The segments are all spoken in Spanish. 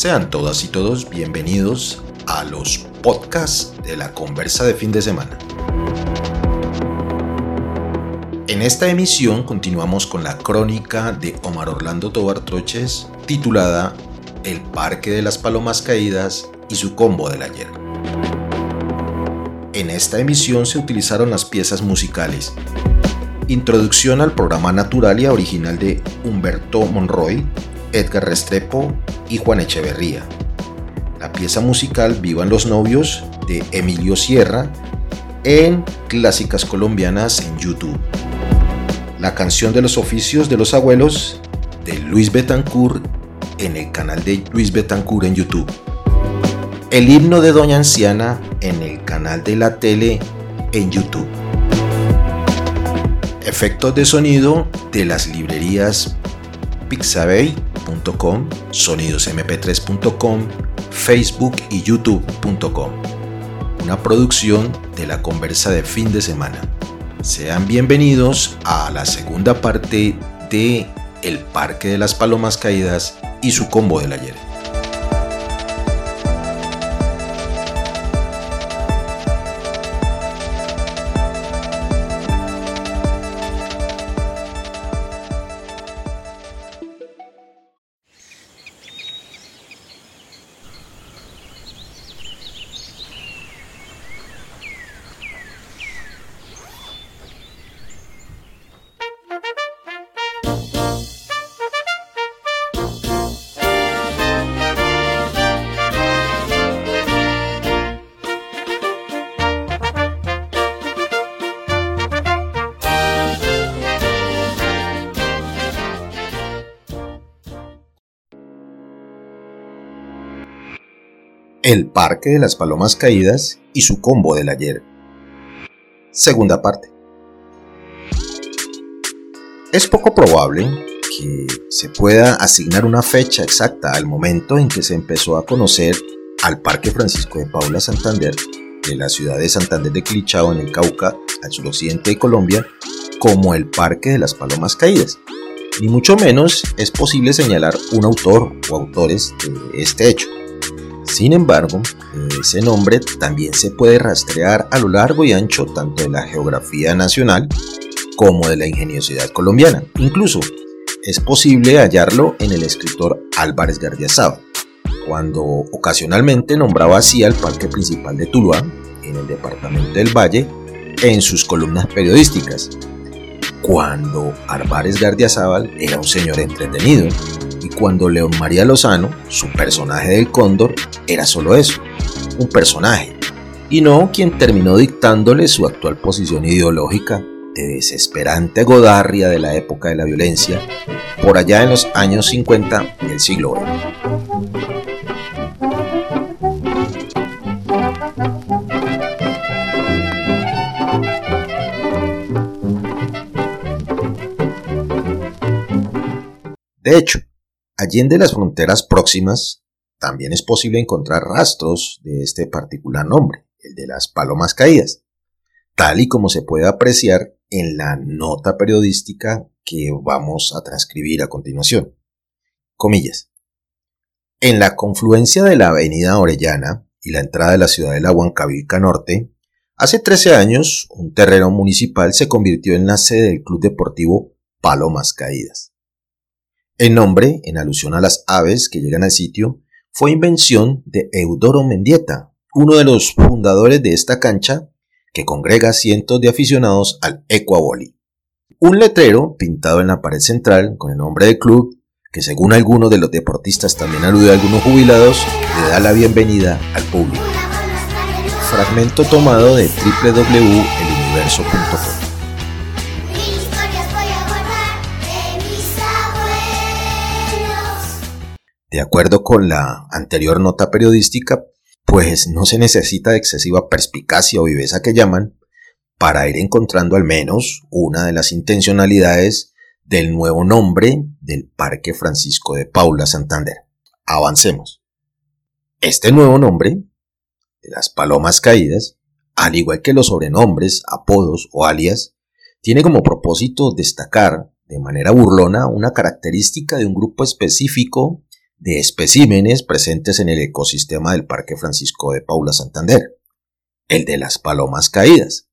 Sean todas y todos bienvenidos a los podcasts de la conversa de fin de semana. En esta emisión continuamos con la crónica de Omar Orlando Tobar Troches titulada El Parque de las Palomas Caídas y su combo del ayer. En esta emisión se utilizaron las piezas musicales Introducción al programa Naturalia original de Humberto Monroy, Edgar Restrepo y Juan Echeverría. La pieza musical Vivan los novios de Emilio Sierra en Clásicas Colombianas en YouTube. La canción de los oficios de los abuelos de Luis Betancourt en el canal de Luis Betancourt en YouTube. El himno de Doña Anciana en el canal de la tele en YouTube efectos de sonido de las librerías pixabay.com, sonidosmp3.com, facebook y youtube.com. Una producción de la conversa de fin de semana. Sean bienvenidos a la segunda parte de El Parque de las Palomas Caídas y su combo del ayer. El Parque de las Palomas Caídas y su combo del ayer. Segunda parte. Es poco probable que se pueda asignar una fecha exacta al momento en que se empezó a conocer al Parque Francisco de Paula Santander de la ciudad de Santander de Clichao en el Cauca, al suroccidente de Colombia, como el Parque de las Palomas Caídas. Ni mucho menos es posible señalar un autor o autores de este hecho. Sin embargo, ese nombre también se puede rastrear a lo largo y ancho tanto de la geografía nacional como de la ingeniosidad colombiana. Incluso es posible hallarlo en el escritor Álvarez Gardiazabal, cuando ocasionalmente nombraba así al parque principal de Tuluá, en el departamento del Valle, en sus columnas periodísticas, cuando Álvarez Gardiazabal era un señor entretenido cuando León María Lozano, su personaje del cóndor, era solo eso, un personaje, y no quien terminó dictándole su actual posición ideológica de desesperante godarria de la época de la violencia, por allá en los años 50 del siglo XX. De hecho, Allende las fronteras próximas, también es posible encontrar rastros de este particular nombre, el de las palomas caídas, tal y como se puede apreciar en la nota periodística que vamos a transcribir a continuación. Comillas. En la confluencia de la avenida Orellana y la entrada de la ciudad de la Huancavilca Norte, hace 13 años un terreno municipal se convirtió en la sede del Club Deportivo Palomas Caídas. El nombre, en alusión a las aves que llegan al sitio, fue invención de Eudoro Mendieta, uno de los fundadores de esta cancha que congrega cientos de aficionados al Equaboli. Un letrero pintado en la pared central con el nombre del club, que según algunos de los deportistas también alude a algunos jubilados, le da la bienvenida al público. Fragmento tomado de www.eluniverso.com. De acuerdo con la anterior nota periodística, pues no se necesita de excesiva perspicacia o viveza que llaman para ir encontrando al menos una de las intencionalidades del nuevo nombre del Parque Francisco de Paula Santander. Avancemos. Este nuevo nombre, de las Palomas Caídas, al igual que los sobrenombres, apodos o alias, tiene como propósito destacar de manera burlona una característica de un grupo específico de especímenes presentes en el ecosistema del Parque Francisco de Paula Santander, el de las palomas caídas.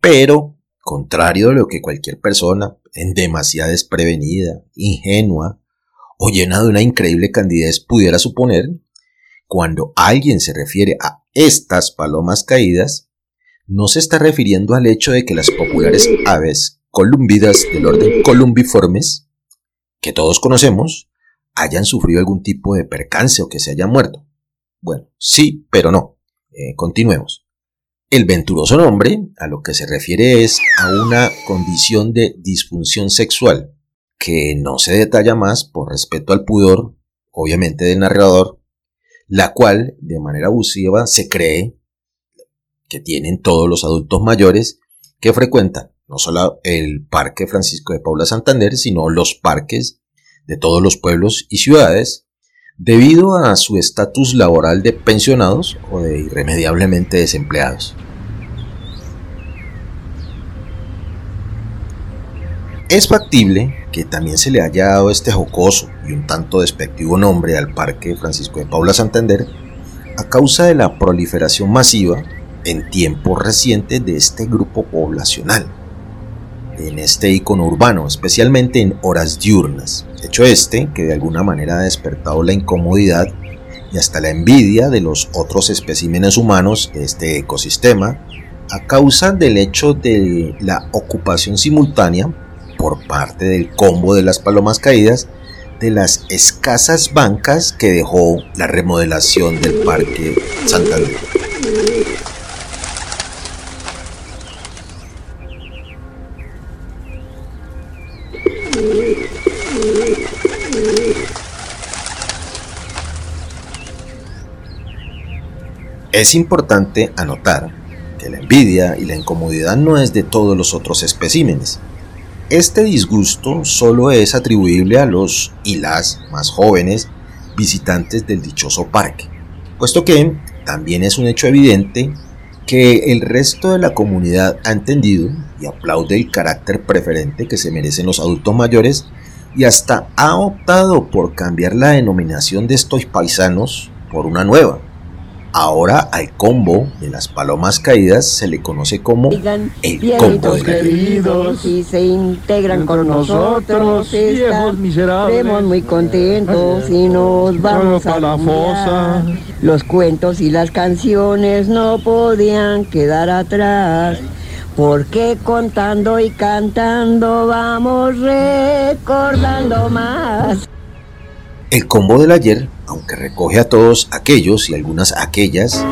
Pero, contrario de lo que cualquier persona, en demasiada desprevenida, ingenua o llena de una increíble candidez pudiera suponer, cuando alguien se refiere a estas palomas caídas, no se está refiriendo al hecho de que las populares aves columbidas del orden columbiformes, que todos conocemos, hayan sufrido algún tipo de percance o que se hayan muerto. Bueno, sí, pero no. Eh, continuemos. El venturoso nombre a lo que se refiere es a una condición de disfunción sexual que no se detalla más por respeto al pudor, obviamente del narrador, la cual de manera abusiva se cree que tienen todos los adultos mayores que frecuentan no solo el Parque Francisco de Paula Santander, sino los parques de todos los pueblos y ciudades debido a su estatus laboral de pensionados o de irremediablemente desempleados. Es factible que también se le haya dado este jocoso y un tanto despectivo nombre al Parque Francisco de Paula Santander a causa de la proliferación masiva en tiempos recientes de este grupo poblacional en este icono urbano, especialmente en horas diurnas. Hecho este que de alguna manera ha despertado la incomodidad y hasta la envidia de los otros especímenes humanos de este ecosistema a causa del hecho de la ocupación simultánea por parte del combo de las palomas caídas de las escasas bancas que dejó la remodelación del Parque Santander. Es importante anotar que la envidia y la incomodidad no es de todos los otros especímenes. Este disgusto solo es atribuible a los y las más jóvenes visitantes del dichoso parque, puesto que también es un hecho evidente que el resto de la comunidad ha entendido y aplaude el carácter preferente que se merecen los adultos mayores y hasta ha optado por cambiar la denominación de estos paisanos por una nueva, Ahora al combo de las palomas caídas se le conoce como el combo de queridos y se integran con nosotros. Estamos muy contentos y nos vamos a la fosa. Los cuentos y las canciones no podían quedar atrás. Porque contando y cantando vamos recordando más. El combo del ayer, aunque recoge a todos aquellos y algunas aquellas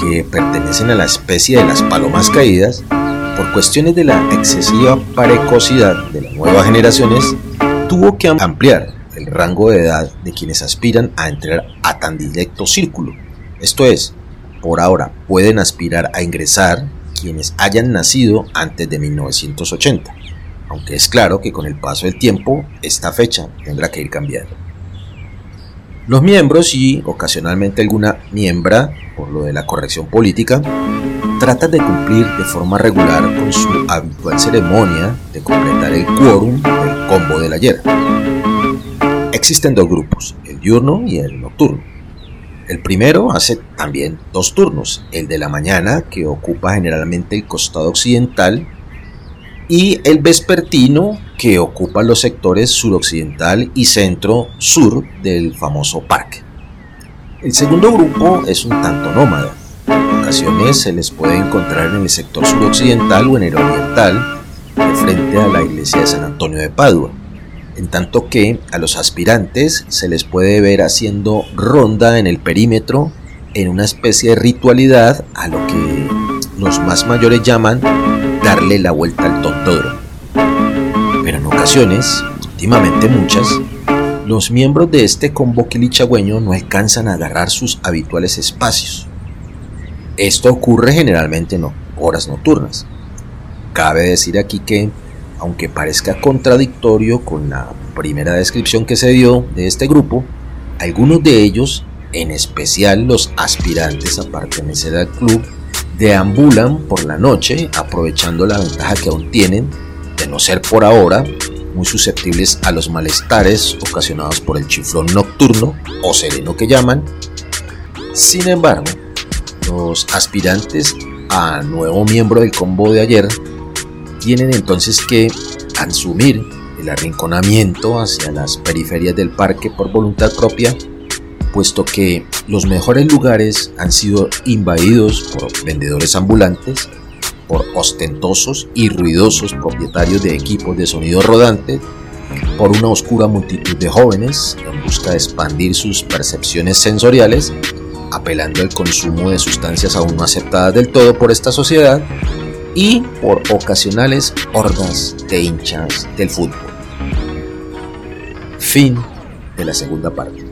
que pertenecen a la especie de las palomas caídas, por cuestiones de la excesiva precocidad de las nuevas generaciones, tuvo que ampliar el rango de edad de quienes aspiran a entrar a tan directo círculo. Esto es, por ahora pueden aspirar a ingresar quienes hayan nacido antes de 1980, aunque es claro que con el paso del tiempo esta fecha tendrá que ir cambiando. Los miembros y ocasionalmente alguna miembra, por lo de la corrección política, tratan de cumplir de forma regular con su habitual ceremonia de completar el quórum del combo del ayer. Existen dos grupos, el diurno y el nocturno. El primero hace también dos turnos, el de la mañana que ocupa generalmente el costado occidental y el vespertino que ocupa los sectores suroccidental y centro-sur del famoso parque. El segundo grupo es un tanto nómada. En ocasiones se les puede encontrar en el sector suroccidental o en el oriental, de frente a la iglesia de San Antonio de Padua, en tanto que a los aspirantes se les puede ver haciendo ronda en el perímetro en una especie de ritualidad a lo que los más mayores llaman darle la vuelta al tontódromo. Pero en ocasiones, últimamente muchas, los miembros de este combo quilichagüeño no alcanzan a agarrar sus habituales espacios. Esto ocurre generalmente en horas nocturnas. Cabe decir aquí que, aunque parezca contradictorio con la primera descripción que se dio de este grupo, algunos de ellos, en especial los aspirantes a pertenecer al club, deambulan por la noche aprovechando la ventaja que aún tienen de no ser por ahora muy susceptibles a los malestares ocasionados por el chiflón nocturno o sereno que llaman. Sin embargo, los aspirantes a nuevo miembro del combo de ayer tienen entonces que asumir el arrinconamiento hacia las periferias del parque por voluntad propia, puesto que los mejores lugares han sido invadidos por vendedores ambulantes, por ostentosos y ruidosos propietarios de equipos de sonido rodante, por una oscura multitud de jóvenes en busca de expandir sus percepciones sensoriales, apelando al consumo de sustancias aún no aceptadas del todo por esta sociedad, y por ocasionales hordas de hinchas del fútbol. Fin de la segunda parte.